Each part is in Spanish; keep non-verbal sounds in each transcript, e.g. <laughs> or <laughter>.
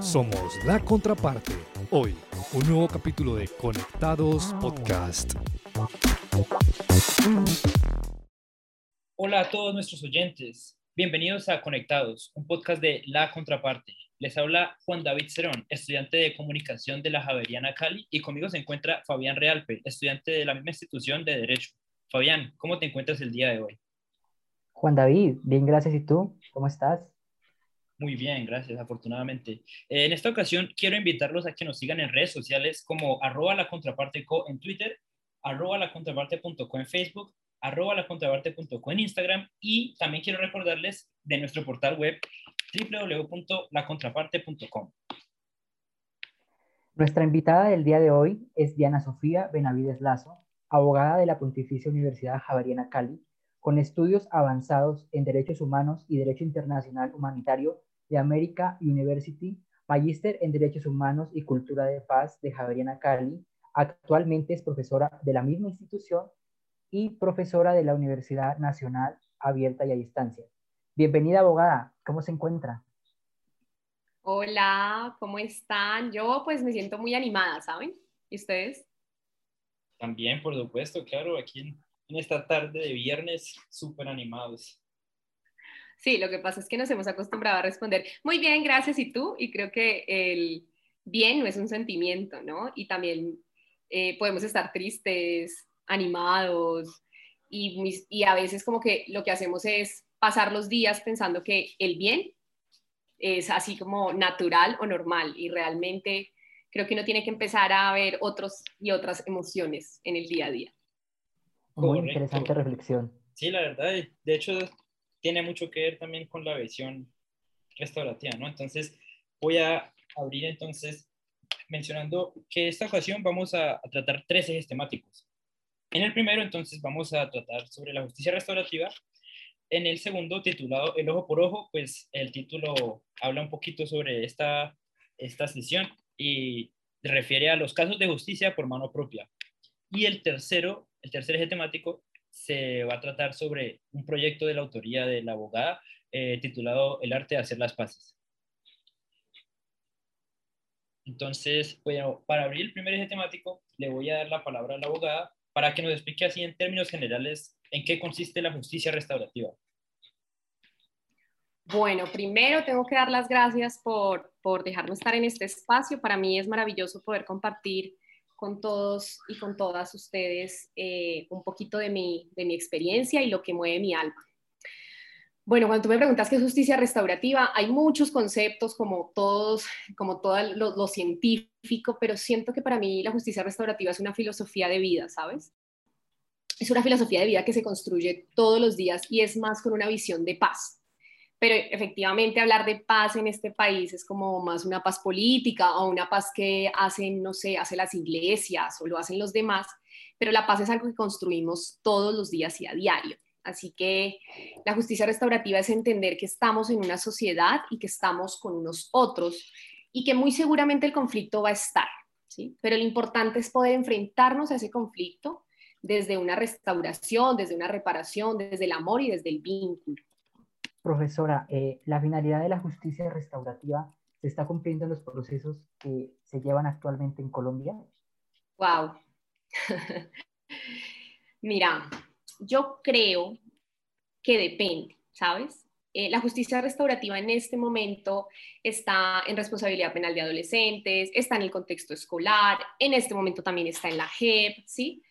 Somos la contraparte. Hoy, un nuevo capítulo de Conectados Podcast. Hola a todos nuestros oyentes. Bienvenidos a Conectados, un podcast de La Contraparte. Les habla Juan David Cerón, estudiante de comunicación de la Javeriana Cali, y conmigo se encuentra Fabián Realpe, estudiante de la misma institución de Derecho. Fabián, ¿cómo te encuentras el día de hoy? Juan David, bien, gracias. ¿Y tú? ¿Cómo estás? Muy bien, gracias, afortunadamente. En esta ocasión quiero invitarlos a que nos sigan en redes sociales como arroba la contraparte co en Twitter, arroba la contraparte.co en Facebook, arroba la contraparte.co en Instagram y también quiero recordarles de nuestro portal web www.lacontraparte.com. Nuestra invitada del día de hoy es Diana Sofía Benavides Lazo, abogada de la Pontificia Universidad Javeriana Cali, con estudios avanzados en Derechos Humanos y Derecho Internacional Humanitario de America University, magíster en Derechos Humanos y Cultura de Paz de Javeriana Cali. Actualmente es profesora de la misma institución y profesora de la Universidad Nacional Abierta y a Distancia. Bienvenida, abogada. ¿Cómo se encuentra? Hola, ¿cómo están? Yo pues me siento muy animada, ¿saben? ¿Y ustedes? También, por supuesto, claro, aquí en, esta tarde de viernes, súper animados. Sí, lo que pasa es que nos hemos acostumbrado a responder, muy bien, gracias, ¿y tú? Y creo que el bien no es un sentimiento, ¿no? Y también eh, podemos estar tristes, animados, y, y a veces como que lo que hacemos es pasar los días pensando que el bien es así como natural o normal, y realmente creo que uno tiene que empezar a ver otros y otras emociones en el día a día. Muy interesante reflexión. Sí, la verdad, de hecho tiene mucho que ver también con la visión restaurativa, ¿no? Entonces, voy a abrir entonces mencionando que esta ocasión vamos a, a tratar tres ejes temáticos. En el primero, entonces, vamos a tratar sobre la justicia restaurativa. En el segundo, titulado El ojo por ojo, pues el título habla un poquito sobre esta, esta sesión y refiere a los casos de justicia por mano propia. Y el tercero, el tercer eje temático se va a tratar sobre un proyecto de la autoría de la abogada eh, titulado El arte de hacer las paces. Entonces, bueno, para abrir el primer eje temático, le voy a dar la palabra a la abogada para que nos explique así en términos generales en qué consiste la justicia restaurativa. Bueno, primero tengo que dar las gracias por, por dejarme estar en este espacio. Para mí es maravilloso poder compartir con todos y con todas ustedes eh, un poquito de mi, de mi experiencia y lo que mueve mi alma. Bueno, cuando tú me preguntas qué es justicia restaurativa, hay muchos conceptos como todos, como todo lo, lo, científico, pero siento que para mí la justicia restaurativa es una filosofía de vida, ¿sabes? Es una filosofía de vida que se construye todos los días y es más con una visión de paz pero efectivamente hablar de paz en este país es como más una paz política o una paz que hacen, no sé, hacen las iglesias o lo hacen los demás, pero la paz es algo que construimos todos los días y a diario. Así que la justicia restaurativa es entender que estamos en una sociedad y que estamos con unos otros y que muy seguramente el conflicto va a estar, ¿sí? Pero lo importante es poder enfrentarnos a ese conflicto desde una restauración, desde una reparación, desde el amor y desde el vínculo. Profesora, eh, la finalidad de la justicia restaurativa se está cumpliendo en los procesos que se llevan actualmente en Colombia. Wow. <laughs> Mira, yo creo que depende, ¿sabes? Eh, la justicia restaurativa en este momento está en responsabilidad penal de adolescentes, está en el contexto escolar, en este momento también está en la JEP, ¿sí?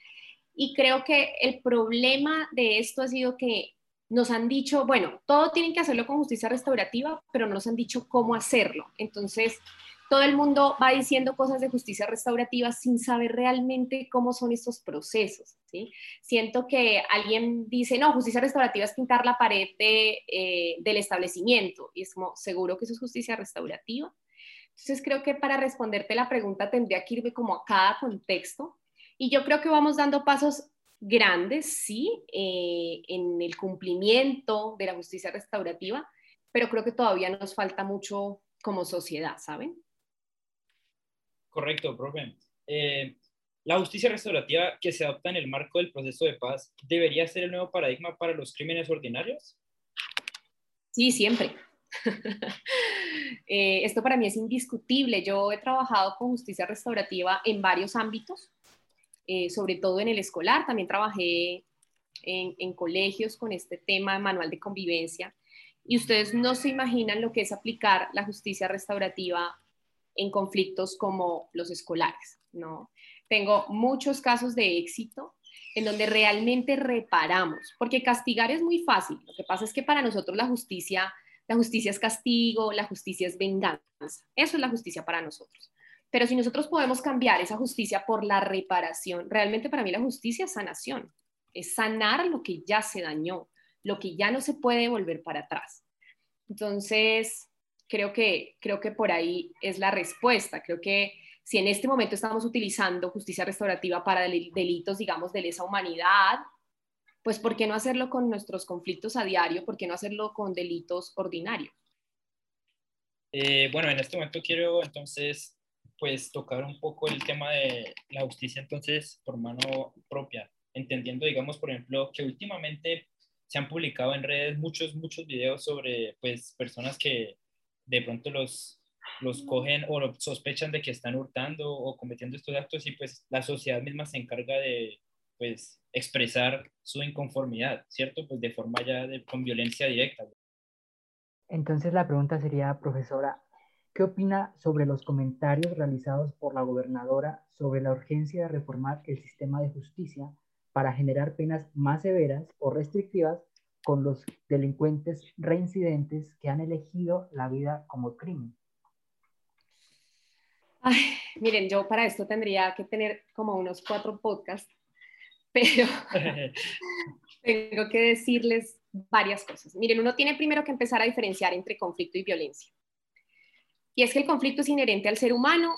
Y creo que el problema de esto ha sido que nos han dicho, bueno, todo tienen que hacerlo con justicia restaurativa, pero no nos han dicho cómo hacerlo. Entonces, todo el mundo va diciendo cosas de justicia restaurativa sin saber realmente cómo son estos procesos. ¿sí? Siento que alguien dice, no, justicia restaurativa es pintar la pared eh, del establecimiento. Y es como, ¿seguro que eso es justicia restaurativa? Entonces, creo que para responderte la pregunta tendría que irme como a cada contexto. Y yo creo que vamos dando pasos grandes, sí, eh, en el cumplimiento de la justicia restaurativa, pero creo que todavía nos falta mucho como sociedad, ¿saben? Correcto, profe. Eh, la justicia restaurativa que se adopta en el marco del proceso de paz debería ser el nuevo paradigma para los crímenes ordinarios. Sí, siempre. <laughs> Eh, esto para mí es indiscutible. Yo he trabajado con justicia restaurativa en varios ámbitos, eh, sobre todo en el escolar. También trabajé en, colegios con este tema de manual de convivencia. Y ustedes no se imaginan lo que es aplicar la justicia restaurativa en conflictos como los escolares, ¿no? Tengo muchos casos de éxito en donde realmente reparamos, porque castigar es muy fácil. Lo que pasa es que para nosotros la justicia, la justicia es castigo, la justicia es venganza. Eso es la justicia para nosotros. Pero si nosotros podemos cambiar esa justicia por la reparación, realmente para mí la justicia es sanación, es sanar lo que ya se dañó, lo que ya no se puede volver para atrás. Entonces, creo que, creo que por ahí es la respuesta. Creo que si en este momento estamos utilizando justicia restaurativa para delitos, digamos, de lesa humanidad, pues ¿por qué no hacerlo con nuestros conflictos a diario? ¿Por qué no hacerlo con delitos ordinarios? Eh, bueno, en este momento quiero entonces pues tocar un poco el tema de la justicia entonces por mano propia, entendiendo digamos por ejemplo que últimamente se han publicado en redes muchos, muchos videos sobre pues personas que de pronto los los cogen o sospechan de que están hurtando o cometiendo estos actos y pues la sociedad misma se encarga de pues expresar su inconformidad, ¿cierto? Pues de forma ya de, con violencia directa. Entonces la pregunta sería, profesora, ¿qué opina sobre los comentarios realizados por la gobernadora sobre la urgencia de reformar el sistema de justicia para generar penas más severas o restrictivas con los delincuentes reincidentes que han elegido la vida como crimen? Ay, miren, yo para esto tendría que tener como unos cuatro podcasts, <laughs> pero <laughs> tengo que decirles varias cosas. Miren, uno tiene primero que empezar a diferenciar entre conflicto y violencia. Y es que el conflicto es inherente al ser humano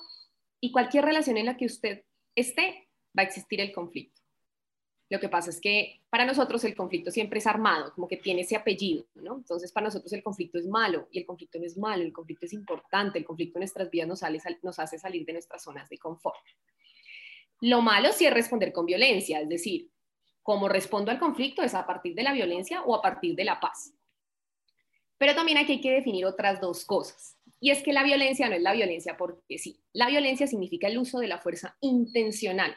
y cualquier relación en la que usted esté, va a existir el conflicto. Lo que pasa es que para nosotros el conflicto siempre es armado, como que tiene ese apellido, ¿no? Entonces para nosotros el conflicto es malo y el conflicto no es malo, el conflicto es importante, el conflicto en nuestras vidas nos, nos hace salir de nuestras zonas de confort. Lo malo sí es responder con violencia, es decir, cómo respondo al conflicto es a partir de la violencia o a partir de la paz. Pero también aquí hay que definir otras dos cosas. Y es que la violencia no es la violencia porque sí. La violencia significa el uso de la fuerza intencional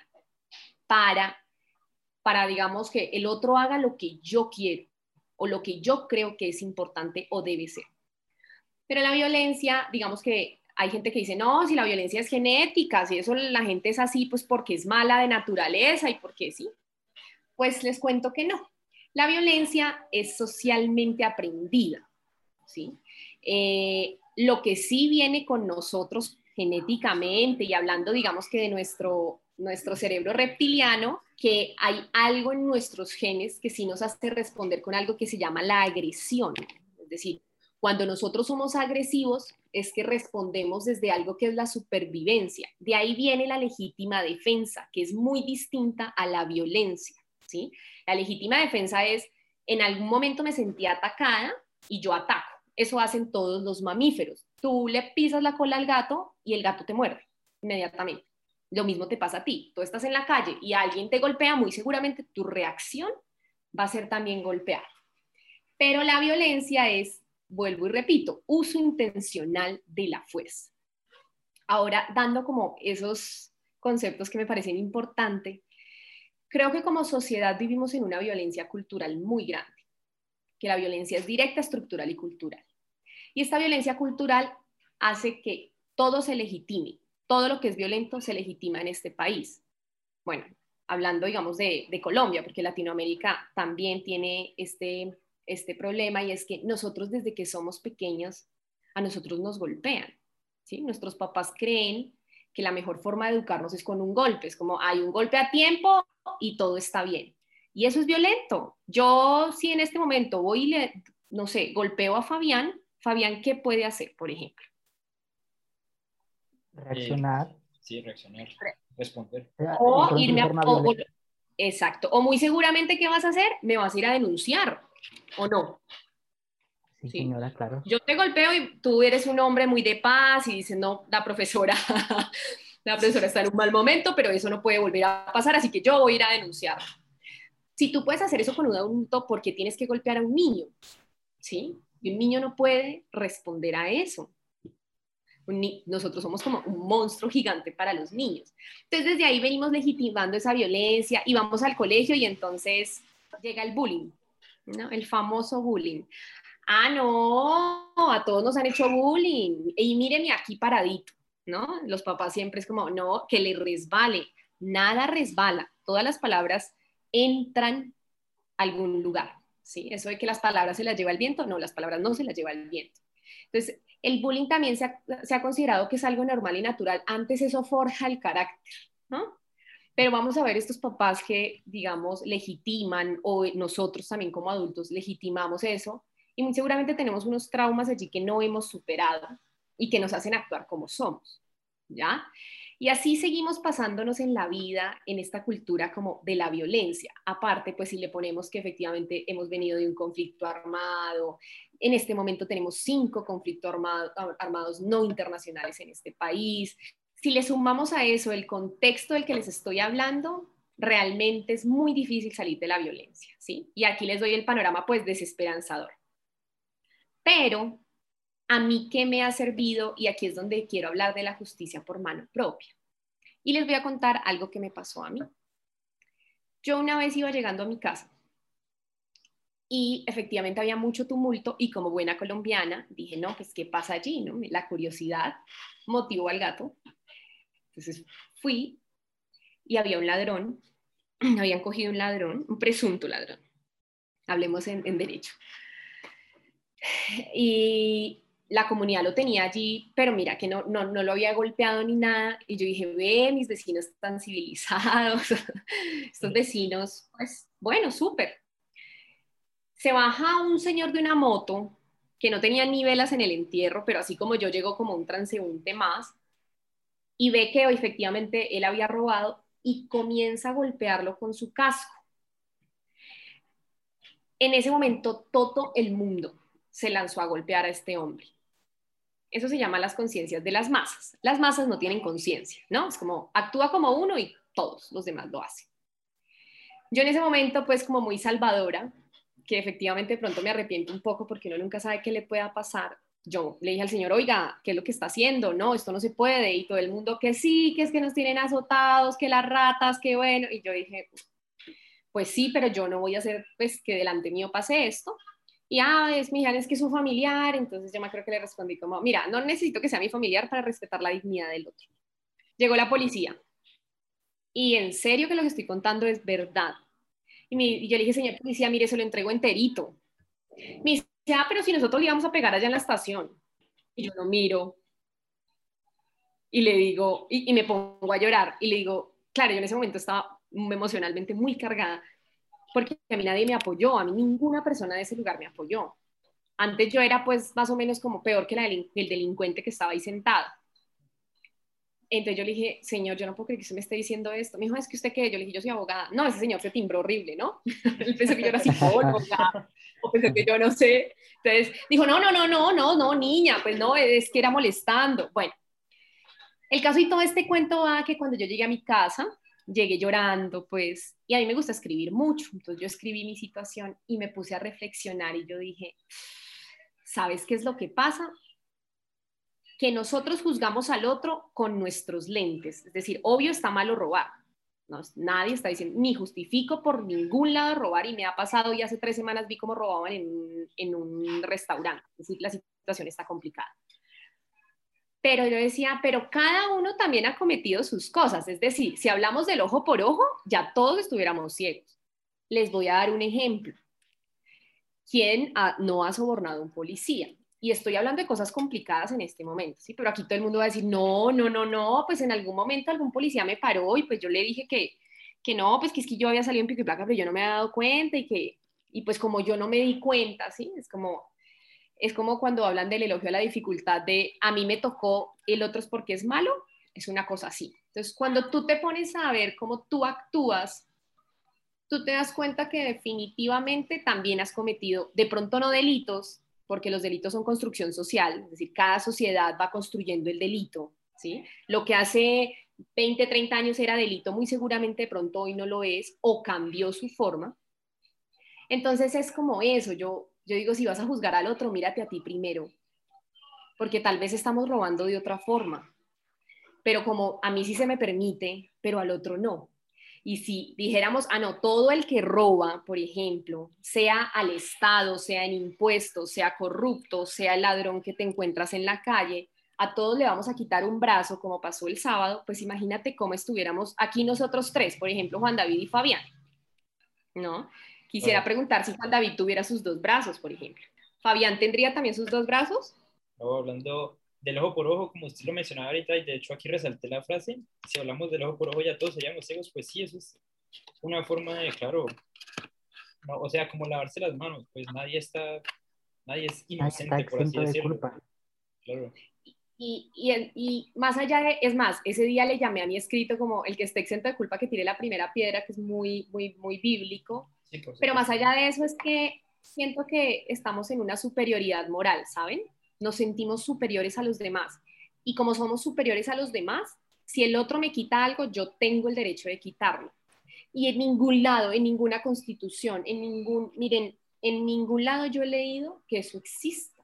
para para, digamos, que el otro haga lo que yo quiero o lo que yo creo que es importante o debe ser. Pero la violencia, digamos que hay gente que dice, no, si la violencia es genética, si eso la gente es así, pues porque es mala de naturaleza y porque sí. Pues les cuento que no. La violencia es socialmente aprendida, ¿sí? Eh, lo que sí viene con nosotros genéticamente y hablando, digamos que de nuestro, nuestro cerebro reptiliano, que hay algo en nuestros genes que sí nos hace responder con algo que se llama la agresión. Es decir, cuando nosotros somos agresivos es que respondemos desde algo que es la supervivencia. De ahí viene la legítima defensa, que es muy distinta a la violencia. ¿sí? La legítima defensa es, en algún momento me sentí atacada y yo ataco. Eso hacen todos los mamíferos. Tú le pisas la cola al gato y el gato te muerde inmediatamente. Lo mismo te pasa a ti. Tú estás en la calle y alguien te golpea, muy seguramente tu reacción va a ser también golpear. Pero la violencia es, vuelvo y repito, uso intencional de la fuerza. Ahora, dando como esos conceptos que me parecen importantes, creo que como sociedad vivimos en una violencia cultural muy grande, que la violencia es directa, estructural y cultural. Y esta violencia cultural hace que todo se legitime, todo lo que es violento se legitima en este país. Bueno, hablando, digamos, de, Colombia, porque Latinoamérica también tiene este, este problema y es que nosotros desde que somos pequeños, a nosotros nos golpean, ¿sí? Nuestros papás creen que la mejor forma de educarnos es con un golpe, es como hay un golpe a tiempo y todo está bien. Y eso es violento. Yo si en este momento voy y le, no sé, golpeo a Fabián, Fabián, ¿qué puede hacer, por ejemplo? Reaccionar. sí, reaccionar. Responder. O irme a... exacto. O muy seguramente, ¿qué vas a hacer? Me vas a ir a denunciar, ¿o no? Sí, señora, claro. Yo te golpeo y tú eres un hombre muy de paz y dices, no, la profesora, <laughs> la profesora está en un mal momento, pero eso no puede volver a pasar, así que yo voy a ir a denunciar. Si tú puedes hacer eso con un adulto, ¿por qué tienes que golpear a un niño? ¿Sí? Y un niño no puede responder a eso. Nosotros somos como un monstruo gigante para los niños. Entonces desde ahí venimos legitimando esa violencia y vamos al colegio y entonces llega el bullying, el famoso bullying. Ah, no, a todos nos han hecho bullying. Y míreme aquí paradito, ¿no? Los papás siempre es como, no, que le resbale. Nada resbala. Todas las palabras entran a algún lugar. ¿sí? Eso de que las palabras se las lleva el viento, no, las palabras no se las lleva el viento. Entonces, el bullying también se ha, considerado que es algo normal y natural. Antes eso forja el carácter, ¿no? Pero vamos a ver estos papás que, digamos, legitiman o nosotros también como adultos legitimamos eso y muy seguramente tenemos unos traumas allí que no hemos superado y que nos hacen actuar como somos, ¿ya? Y así seguimos pasándonos en la vida, en esta cultura como de la violencia. Aparte, pues si le ponemos que efectivamente hemos venido de un conflicto armado, en este momento tenemos cinco conflictos armados no internacionales en este país. Si le sumamos a eso el contexto del que les estoy hablando, realmente es muy difícil salir de la violencia, ¿sí? Y aquí les doy el panorama pues desesperanzador. Pero a mí qué me ha servido y aquí es donde quiero hablar de la justicia por mano propia. Y les voy a contar algo que me pasó a mí. Yo una vez iba llegando a mi casa y efectivamente había mucho tumulto y como buena colombiana dije, no, pues ¿qué pasa allí? ¿no? La curiosidad motivó al gato. Entonces fui y había un ladrón, <clears throat> habían cogido un ladrón, un presunto ladrón. Hablemos en, en derecho y la comunidad lo tenía allí, pero mira que no, no, no lo había golpeado ni nada. Y yo dije, ve, mis vecinos están civilizados, <laughs> estos vecinos, pues bueno, súper. Se baja un señor de una moto que no tenía ni velas en el entierro, pero así como yo llego como un transeúnte más, y ve que efectivamente él había robado y comienza a golpearlo con su casco. En ese momento todo el mundo se lanzó a golpear a este hombre. Eso se llama las conciencias de las masas. Las masas no tienen conciencia, ¿no? Es como actúa como uno y todos los demás lo hacen. Yo en ese momento, pues como muy salvadora, que efectivamente de pronto me arrepiento un poco porque uno nunca sabe qué le pueda pasar. Yo le dije al Señor, oiga, ¿qué es lo que está haciendo? No, esto no se puede. Y todo el mundo que sí, que es que nos tienen azotados, que las ratas, que bueno. Y yo dije, pues sí, pero yo no voy a hacer pues que delante mío pase esto. Y, ah, es mi hija, es que es un familiar, entonces yo me creo que le respondí como, mira, no necesito que sea mi familiar para respetar la dignidad del otro. Llegó la policía. Y en serio que lo que estoy contando es verdad. Y, yo le dije, señor policía, mire, se lo entrego enterito. Me dice, ah, pero si nosotros le íbamos a pegar allá en la estación. Y yo lo miro y le digo, y, y me pongo a llorar. Y le digo, claro, yo en ese momento estaba emocionalmente muy cargada porque a mí nadie me apoyó, a mí ninguna persona de ese lugar me apoyó. Antes yo era pues más o menos como peor que el delincuente que estaba ahí sentado. Entonces yo le dije, señor, yo no puedo creer que usted me esté diciendo esto. Me dijo, es que usted qué, yo le dije, yo soy abogada. No, ese señor se timbró horrible, ¿no? <laughs> Él pensó que yo era psicóloga, o pensó que yo no sé. Entonces dijo, no, no, no, no, no, no, niña, pues no, es que era molestando. Bueno, el caso y todo este cuento va que cuando yo llegué a mi casa, llegué llorando, pues, y a mí me gusta escribir mucho, entonces yo escribí mi situación y me puse a reflexionar y yo dije, ¿sabes qué es lo que pasa? Que nosotros juzgamos al otro con nuestros lentes, es decir, obvio está malo robar, no, nadie está diciendo, ni justifico por ningún lado robar y me ha pasado y hace tres semanas vi cómo robaban en, en un restaurante, es decir, la situación está complicada pero yo decía, pero cada uno también ha cometido sus cosas, es decir, si hablamos del ojo por ojo, ya todos estuviéramos ciegos. Les voy a dar un ejemplo. ¿Quién no ha sobornado a un policía? Y estoy hablando de cosas complicadas en este momento, ¿sí? Pero aquí todo el mundo va a decir, no, no, no, no, pues en algún momento algún policía me paró y pues yo le dije que, que no, pues que es que yo había salido en pico y placa, pero yo no me había dado cuenta y que, y pues como yo no me di cuenta, ¿sí? Es como, es como cuando hablan del elogio a la dificultad de a mí me tocó, el otro es porque es malo, es una cosa así. Entonces, cuando tú te pones a ver cómo tú actúas, tú te das cuenta que definitivamente también has cometido, de pronto no delitos, porque los delitos son construcción social, es decir, cada sociedad va construyendo el delito, ¿sí? Lo que hace 20, 30 años era delito, muy seguramente de pronto hoy no lo es, o cambió su forma. Entonces es como eso, yo Yo digo, si vas a juzgar al otro, mírate a ti primero, porque tal vez estamos robando de otra forma, pero como a mí sí se me permite, pero al otro no. Y si dijéramos, ah, no, todo el que roba, por ejemplo, sea al Estado, sea en impuestos, sea corrupto, sea el ladrón que te encuentras en la calle, a todos le vamos a quitar un brazo, como pasó el sábado, pues imagínate cómo estuviéramos aquí nosotros tres, por ejemplo, Juan David y Fabián, ¿no? Quisiera preguntar si Juan David tuviera sus dos brazos, por ejemplo. ¿Fabián tendría también sus dos brazos? No, hablando del ojo por ojo, como usted lo mencionaba ahorita, y de hecho aquí resalté la frase, si hablamos del ojo por ojo ya todos seríamos ciegos, pues sí, eso es una forma de, claro, o sea, como lavarse las manos, pues nadie está, nadie es inocente, por así decirlo. Claro. Y, y, y, más allá de, es más, ese día le llamé a mi escrito como el que esté exento de culpa que tire la primera piedra, que es muy, muy, muy bíblico. Pero más allá de eso es que siento que estamos en una superioridad moral, ¿saben? Nos sentimos superiores a los demás. Y como somos superiores a los demás, si el otro me quita algo, yo tengo el derecho de quitarlo. Y en ningún lado, en ninguna constitución, en ningún, miren, en ningún lado yo he leído que eso existe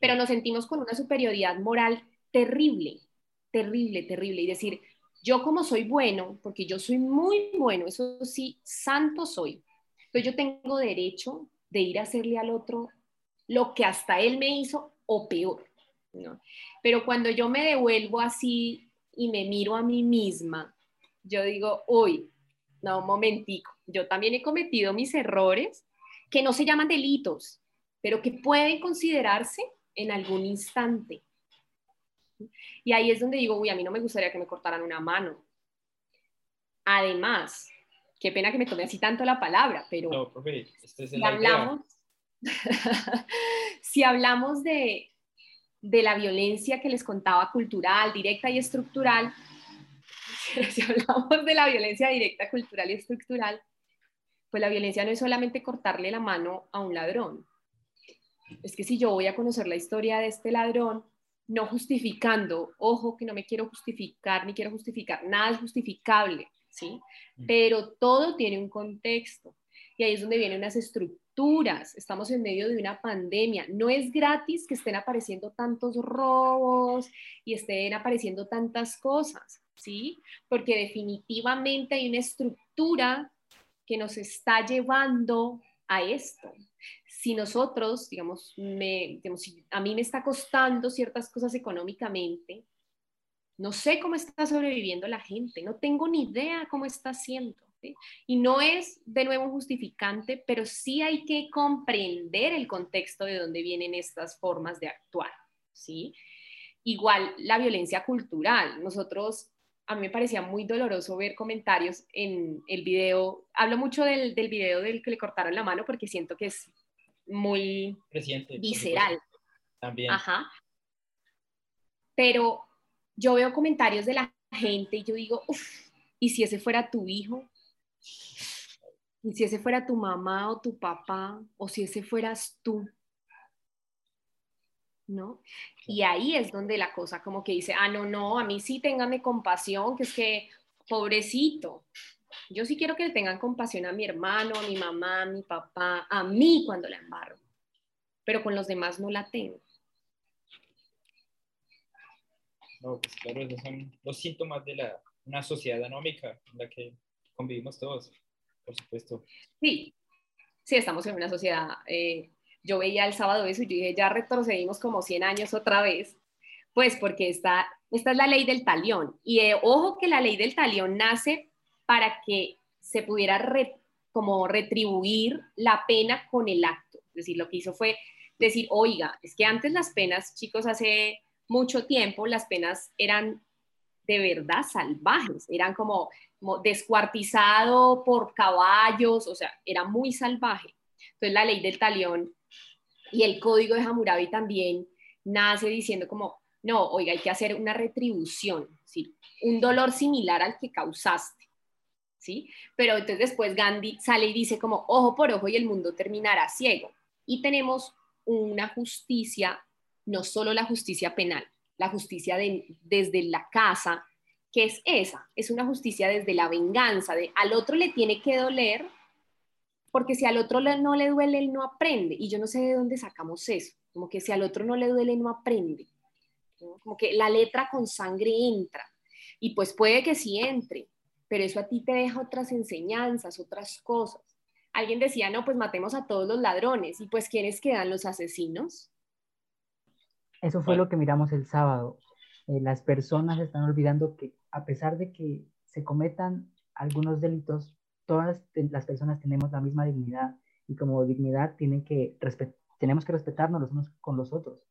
pero nos sentimos con una superioridad moral terrible, terrible, terrible. Y decir, yo como soy bueno, porque yo soy muy bueno, eso sí, santo soy. Entonces yo tengo derecho de ir a hacerle al otro lo que hasta él me hizo o peor. ¿no? Pero cuando yo me devuelvo así y me miro a mí misma, yo digo, uy, no, un momentico, yo también he cometido mis errores que no se llaman delitos, pero que pueden considerarse en algún instante. Y ahí es donde digo, uy, a mí no me gustaría que me cortaran una mano. Además, qué pena que me tome así tanto la palabra, pero este si, hablamos, <laughs> si hablamos de, de la violencia que les contaba cultural, directa y estructural, <laughs> si hablamos de la violencia directa, cultural y estructural, pues la violencia no es solamente cortarle la mano a un ladrón, es que si yo voy a conocer la historia de este ladrón, no justificando, ojo que no me quiero justificar ni quiero justificar, nada es justificable, ¿sí? Mm. Pero todo tiene un contexto y ahí es donde vienen unas estructuras. Estamos en medio de una pandemia. No es gratis que estén apareciendo tantos robos y estén apareciendo tantas cosas, ¿sí? Porque definitivamente hay una estructura que nos está llevando a esto si nosotros, digamos, me, si a mí me está costando ciertas cosas económicamente, no sé cómo está sobreviviendo la gente, no tengo ni idea cómo está haciendo. Y no es de nuevo justificante, pero sí hay que comprender el contexto de dónde vienen estas formas de actuar. ¿sí? Igual la violencia cultural. Nosotros, a mí me parecía muy doloroso ver comentarios en el video. Hablo mucho del, del video del que le cortaron la mano porque siento que es muy visceral. También. Ajá. Pero yo veo comentarios de la gente y yo digo, ¿y si ese fuera tu hijo? ¿Y si ese fuera tu mamá o tu papá? ¿O si ese fueras tú? ¿No? Y ahí es donde la cosa como que dice, ah, no, no, a mí sí téngame compasión, que es que, pobrecito, yo sí quiero que le tengan compasión a mi hermano, a mi mamá, a mi papá, a mí cuando la embarro, pero con los demás no la tengo. No, pues claro, esos son los síntomas de la, una sociedad anómica en la que convivimos todos, por supuesto. Sí, sí, estamos en una sociedad. Eh, yo veía el sábado eso y yo dije, ya retrocedimos como 100 años otra vez, pues porque esta, esta es la ley del talión. Y eh, ojo que la ley del talión nace para que se pudiera como retribuir la pena con el acto. Es decir, lo que hizo fue decir, oiga, es que antes las penas, chicos, hace mucho tiempo las penas eran de verdad salvajes, eran como, descuartizado por caballos, o sea, era muy salvaje. Entonces la ley del talión y el código de Hammurabi también nace diciendo como, no, oiga, hay que hacer una retribución, ¿sí? un dolor similar al que causaste. ¿sí? Pero entonces después Gandhi sale y dice como ojo por ojo y el mundo terminará ciego. Y tenemos una justicia, no solo la justicia penal, la justicia desde la casa, que es esa, es una justicia desde la venganza, de al otro le tiene que doler porque si al otro no le duele, él no aprende. Y yo no sé de dónde sacamos eso, como que si al otro no le duele, no aprende. Como que la letra con sangre entra. Y pues puede que sí entre, pero eso a ti te deja otras enseñanzas, otras cosas. Alguien decía, no, pues matemos a todos los ladrones. ¿Y pues quiénes quedan los asesinos? Eso fue lo que miramos el sábado. Eh, las personas están olvidando que a pesar de que se cometan algunos delitos, todas las personas tenemos la misma dignidad y como dignidad tienen que tenemos que respetarnos los unos con los otros.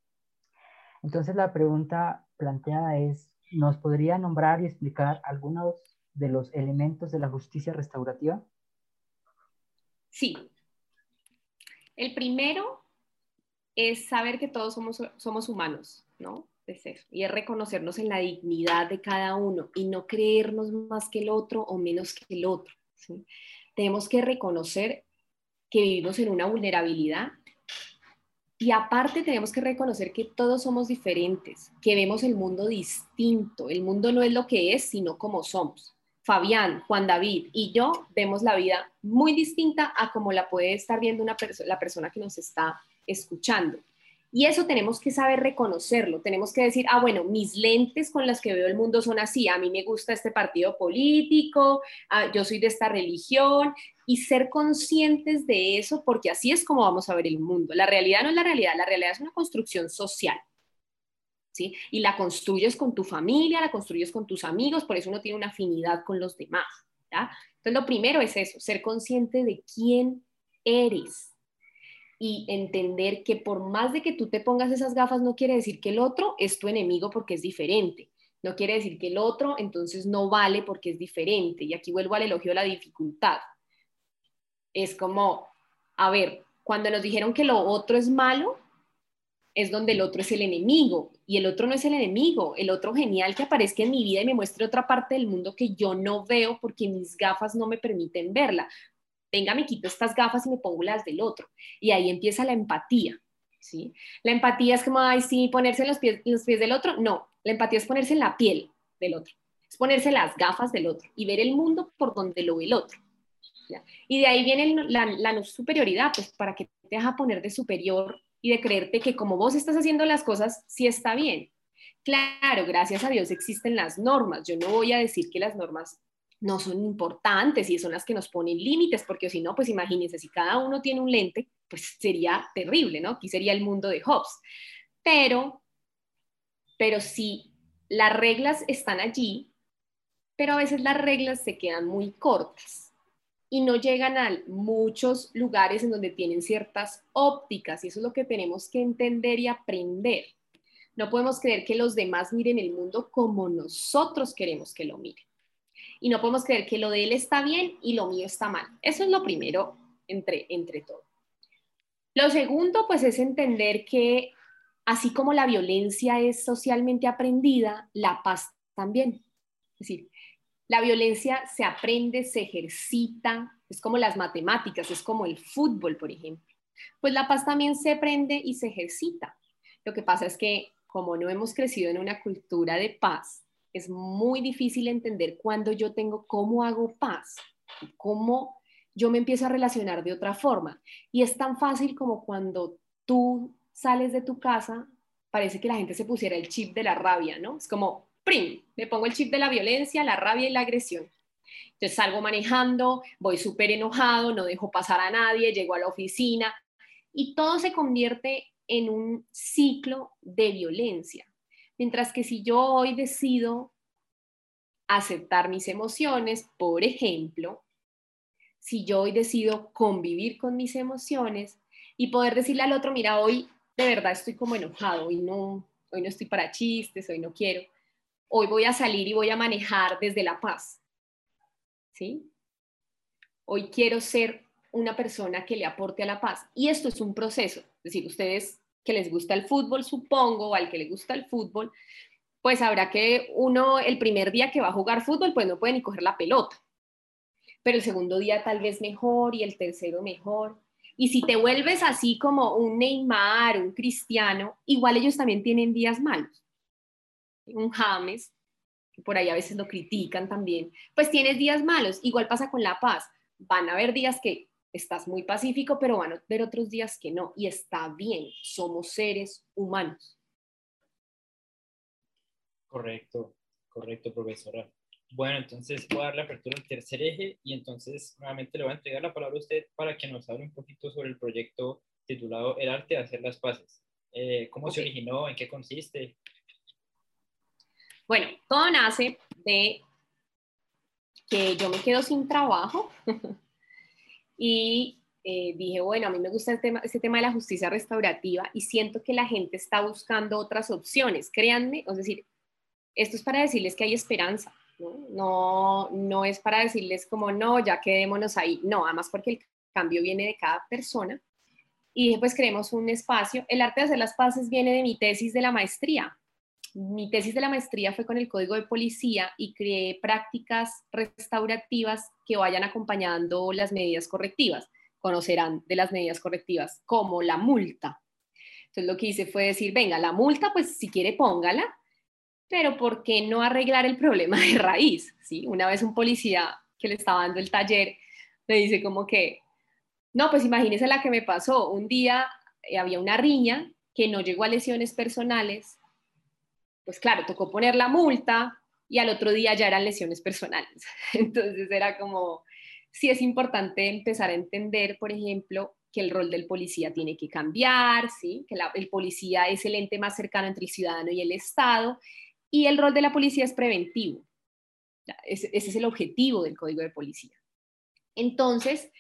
Entonces la pregunta planteada es, ¿nos podría nombrar y explicar algunos de los elementos de la justicia restaurativa? Sí. El primero es saber que todos somos, somos humanos, ¿no? Es eso. Y es reconocernos en la dignidad de cada uno y no creernos más que el otro o menos que el otro. Tenemos que reconocer que vivimos en una vulnerabilidad y aparte tenemos que reconocer que todos somos diferentes, que vemos el mundo distinto. El mundo no es lo que es, sino como somos. Fabián, Juan David y yo vemos la vida muy distinta a como la puede estar viendo una la persona que nos está escuchando. Y eso tenemos que saber reconocerlo. Tenemos que decir, ah, bueno, mis lentes con las que veo el mundo son así. A mí me gusta este partido político, ah, yo soy de esta religión, y ser conscientes de eso, porque así es como vamos a ver el mundo. La realidad no es la realidad, la realidad es una construcción social. ¿Sí? Y la construyes con tu familia, la construyes con tus amigos, por eso uno tiene una afinidad con los demás. ¿ya? Entonces, lo primero es eso, ser consciente de quién eres, y entender que por más de que tú te pongas esas gafas, no quiere decir que el otro es tu enemigo porque es diferente. No quiere decir que el otro entonces no vale porque es diferente. Y aquí vuelvo al elogio de la dificultad. Es como, a ver, cuando nos dijeron que lo otro es malo, es donde el otro es el enemigo. Y el otro no es el enemigo. El otro genial que aparezca en mi vida y me muestre otra parte del mundo que yo no veo porque mis gafas no me permiten verla venga, me quito estas gafas y me pongo las del otro. Y ahí empieza la empatía, ¿sí? La empatía es como, ay, sí, ponerse en los pies, los pies del otro. No, la empatía es ponerse en la piel del otro, es ponerse las gafas del otro y ver el mundo por donde lo ve el otro. Y de ahí viene la, superioridad, pues para que te deja poner de superior y de creerte que como vos estás haciendo las cosas, sí está bien. Claro, gracias a Dios existen las normas. Yo no voy a decir que las normas no son importantes y son las que nos ponen límites, porque si no, pues imagínense, si cada uno tiene un lente, pues sería terrible, ¿no? Aquí sería el mundo de Hobbes. Pero, pero si las reglas están allí, pero a veces las reglas se quedan muy cortas y no llegan a muchos lugares en donde tienen ciertas ópticas y eso es lo que tenemos que entender y aprender. No podemos creer que los demás miren el mundo como nosotros queremos que lo miren y no podemos creer que lo de él está bien y lo mío está mal. Eso es lo primero entre, entre todo. Lo segundo, pues, es entender que así como la violencia es socialmente aprendida, la paz también. Es decir, la violencia se aprende, se ejercita, es como las matemáticas, es como el fútbol, por ejemplo. Pues la paz también se aprende y se ejercita. Lo que pasa es que como no hemos crecido en una cultura de paz, es muy difícil entender cuando yo tengo, cómo hago paz, cómo yo me empiezo a relacionar de otra forma. Y es tan fácil como cuando tú sales de tu casa, parece que la gente se pusiera el chip de la rabia, ¿no? Es como, ¡prim! Me pongo el chip de la violencia, la rabia y la agresión. Entonces salgo manejando, voy súper enojado, no dejo pasar a nadie, llego a la oficina y todo se convierte en un ciclo de violencia. Mientras que si yo hoy decido aceptar mis emociones, por ejemplo, si yo hoy decido convivir con mis emociones y poder decirle al otro, mira, hoy de verdad estoy como enojado, hoy no, hoy no estoy para chistes, hoy no quiero, hoy voy a salir y voy a manejar desde la paz. ¿Sí? Hoy quiero ser una persona que le aporte a la paz. Y esto es un proceso. Es decir, ustedes que les gusta el fútbol, supongo, o al que le gusta el fútbol, pues habrá que uno, el primer día que va a jugar fútbol, pues no puede ni coger la pelota. Pero el segundo día tal vez mejor y el tercero mejor. Y si te vuelves así como un Neymar, un Cristiano, igual ellos también tienen días malos. Un James, que por ahí a veces lo critican también, pues tienes días malos. Igual pasa con la paz. Van a haber días que estás muy pacífico, pero van a haber otros días que no, y está bien, somos seres humanos. Correcto, correcto, profesora. Bueno, entonces voy a dar la apertura al tercer eje y entonces nuevamente le voy a entregar la palabra a usted para que nos hable un poquito sobre el proyecto titulado El arte de hacer las paces. Eh, ¿Cómo se originó? ¿En qué consiste? Bueno, todo nace de que yo me quedo sin trabajo <laughs> y eh, dije, bueno, a mí me gusta el tema, este tema de la justicia restaurativa y siento que la gente está buscando otras opciones. Créanme, es decir, esto es para decirles que hay esperanza, ¿no? No, es para decirles como, no, ya quedémonos ahí. No, además porque el cambio viene de cada persona. Y pues creemos un espacio. El arte de hacer las paces viene de mi tesis de la maestría. Mi tesis de la maestría fue con el código de policía y creé prácticas restaurativas que vayan acompañando las medidas correctivas. Conocerán de las medidas correctivas como la multa. Entonces lo que hice fue decir, venga, la multa, pues si quiere póngala, pero ¿por qué no arreglar el problema de raíz? ¿Sí? Una vez un policía que le estaba dando el taller me dice como que, no, pues imagínese la que me pasó. Un día eh, había una riña que no llegó a lesiones personales, pues claro, tocó poner la multa y al otro día ya eran lesiones personales. <laughs> Entonces era como, sí es importante empezar a entender, por ejemplo, que el rol del policía tiene que cambiar, ¿sí? que el policía es el ente más cercano entre el ciudadano y el Estado y el rol de la policía es preventivo. Ese, es el objetivo del código de policía. Entonces,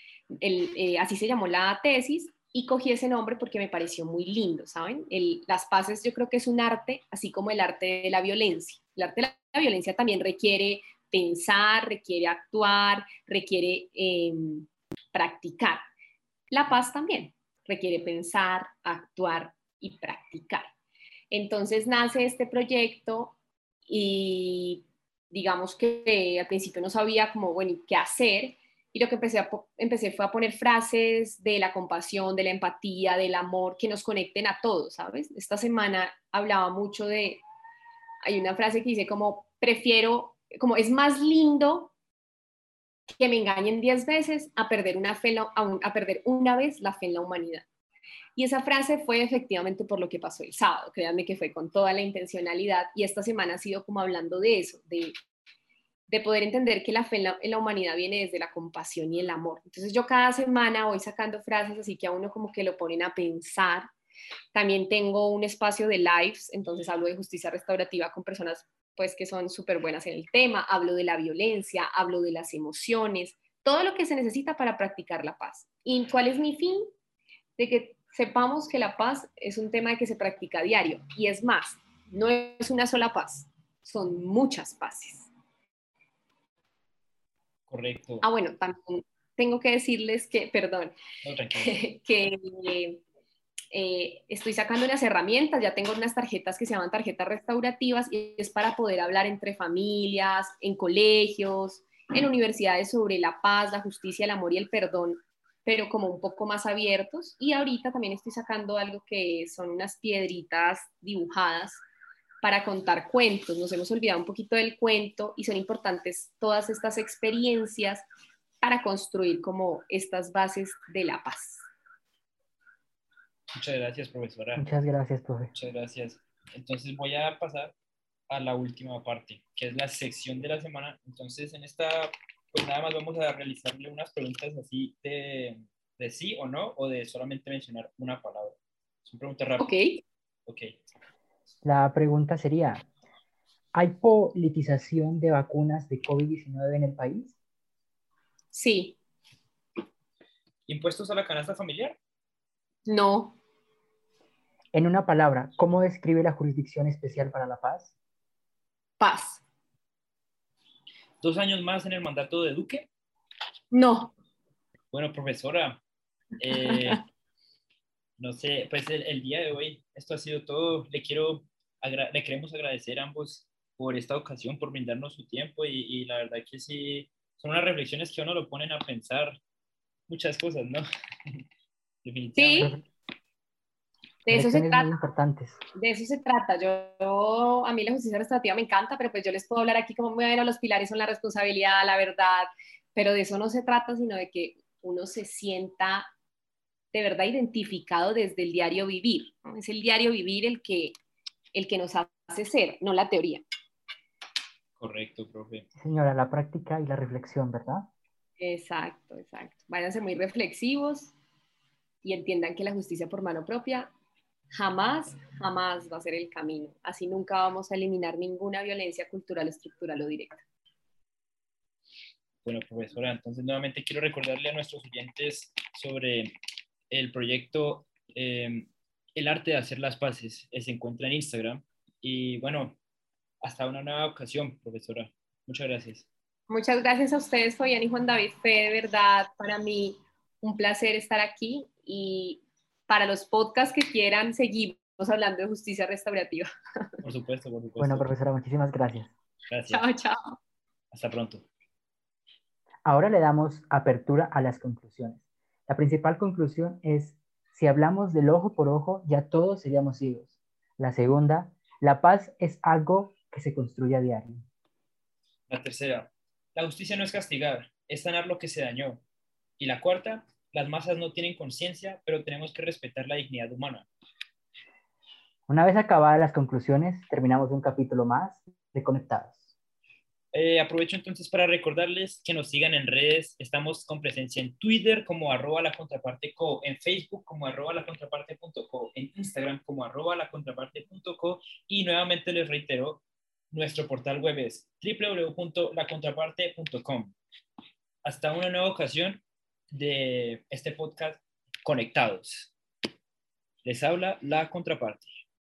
eh, así se llamó la tesis y cogí ese nombre porque me pareció muy lindo, ¿saben? las paces yo creo que es un arte, así como el arte de la violencia. El arte de la violencia también requiere pensar, requiere actuar, requiere em, practicar. La paz también requiere pensar, actuar y practicar. Entonces nace este proyecto y digamos que al principio no sabía cómo, bueno, qué hacer. Y lo que empecé, a, empecé fue a poner frases de la compasión, de la empatía, del amor, que nos conecten a todos, ¿sabes? Esta semana hablaba mucho de, hay una frase que dice como, prefiero, como es más lindo que me engañen diez veces a perder, una fe, a perder una vez la fe en la humanidad. Y esa frase fue efectivamente por lo que pasó el sábado, créanme que fue con toda la intencionalidad y esta semana ha sido como hablando de eso, de, de poder entender que la fe en la, humanidad viene desde la compasión y el amor. Entonces yo cada semana voy sacando frases así que a uno como que lo ponen a pensar. También tengo un espacio de lives, entonces hablo de justicia restaurativa con personas pues que son súper buenas en el tema, hablo de la violencia, hablo de las emociones, todo lo que se necesita para practicar la paz. ¿Y cuál es mi fin? De que sepamos que la paz es un tema que se practica a diario y es más, no es una sola paz, son muchas paces. Correcto. Ah, bueno, también tengo que decirles que, perdón, <laughs> que, eh, estoy sacando unas herramientas, ya tengo unas tarjetas que se llaman tarjetas restaurativas y es para poder hablar entre familias, en colegios, en universidades sobre la paz, la justicia, el amor y el perdón pero como un poco más abiertos. Y ahorita también estoy sacando algo que son unas piedritas dibujadas para contar cuentos. Nos hemos olvidado un poquito del cuento y son importantes todas estas experiencias para construir como estas bases de la paz. Muchas gracias, profesora. Muchas gracias, profesor. Muchas gracias. Entonces voy a pasar a la última parte, que es la sección de la semana. Entonces, en esta pues nada más vamos a realizarle unas preguntas así de, de sí o no, o de solamente mencionar una palabra. Son preguntas rápidas. Ok. Ok. La pregunta sería, ¿hay politización de vacunas de COVID-19 en el país? Sí. ¿Impuestos a la canasta familiar? No. En una palabra, ¿cómo describe la Jurisdicción Especial para la Paz? Paz dos años más en el mandato de Duque? No. Bueno, profesora, eh, <laughs> no sé, pues el, día de hoy esto ha sido todo. Le quiero, le queremos agradecer a ambos por esta ocasión, por brindarnos su tiempo y, la verdad que sí, son unas reflexiones que uno lo ponen a pensar muchas cosas, ¿no? <laughs> Sí, de eso se trata. Importantes. De eso se trata. Yo, a mí la justicia restaurativa me encanta, pero pues yo les puedo hablar aquí como, bueno, los pilares son la responsabilidad, la verdad, pero de eso no se trata, sino de que uno se sienta de verdad identificado desde el diario vivir. Es el diario vivir el que, el que nos hace ser, no la teoría. Correcto, profe. Señora, la práctica y la reflexión, ¿verdad? Exacto, exacto. Váyanse muy reflexivos y entiendan que la justicia por mano propia jamás, jamás va a ser el camino. Así nunca vamos a eliminar ninguna violencia cultural, estructural o directa. Bueno, profesora, entonces nuevamente quiero recordarle a nuestros oyentes sobre el proyecto eh, El arte de hacer las paces. Eh, se encuentra en Instagram. Y bueno, hasta una nueva ocasión, profesora. Muchas gracias. Muchas gracias a ustedes, Fabián y Juan David. Fue de verdad para mí un placer estar aquí y para los podcasts que quieran, seguimos hablando de justicia restaurativa. <laughs> Por supuesto, por supuesto. Bueno, profesora, muchísimas gracias. Gracias. Chao, chao. Hasta pronto. Ahora le damos apertura a las conclusiones. La principal conclusión es, si hablamos del ojo por ojo, ya todos seríamos ciegos. La segunda, la paz es algo que se construye a diario. La tercera, la justicia no es castigar, es sanar lo que se dañó. Y la cuarta, las masas no tienen conciencia, pero tenemos que respetar la dignidad humana. Una vez acabadas las conclusiones, terminamos un capítulo más de Conectados. Eh, aprovecho entonces para recordarles que nos sigan en redes. Estamos con presencia en Twitter como arroba la contraparte co, en Facebook como arroba la contraparte punto co, en Instagram como arroba la contraparte punto co y nuevamente les reitero, nuestro portal web es www.lacontraparte.com. Hasta una nueva ocasión de este podcast Conectados. Les habla la contraparte.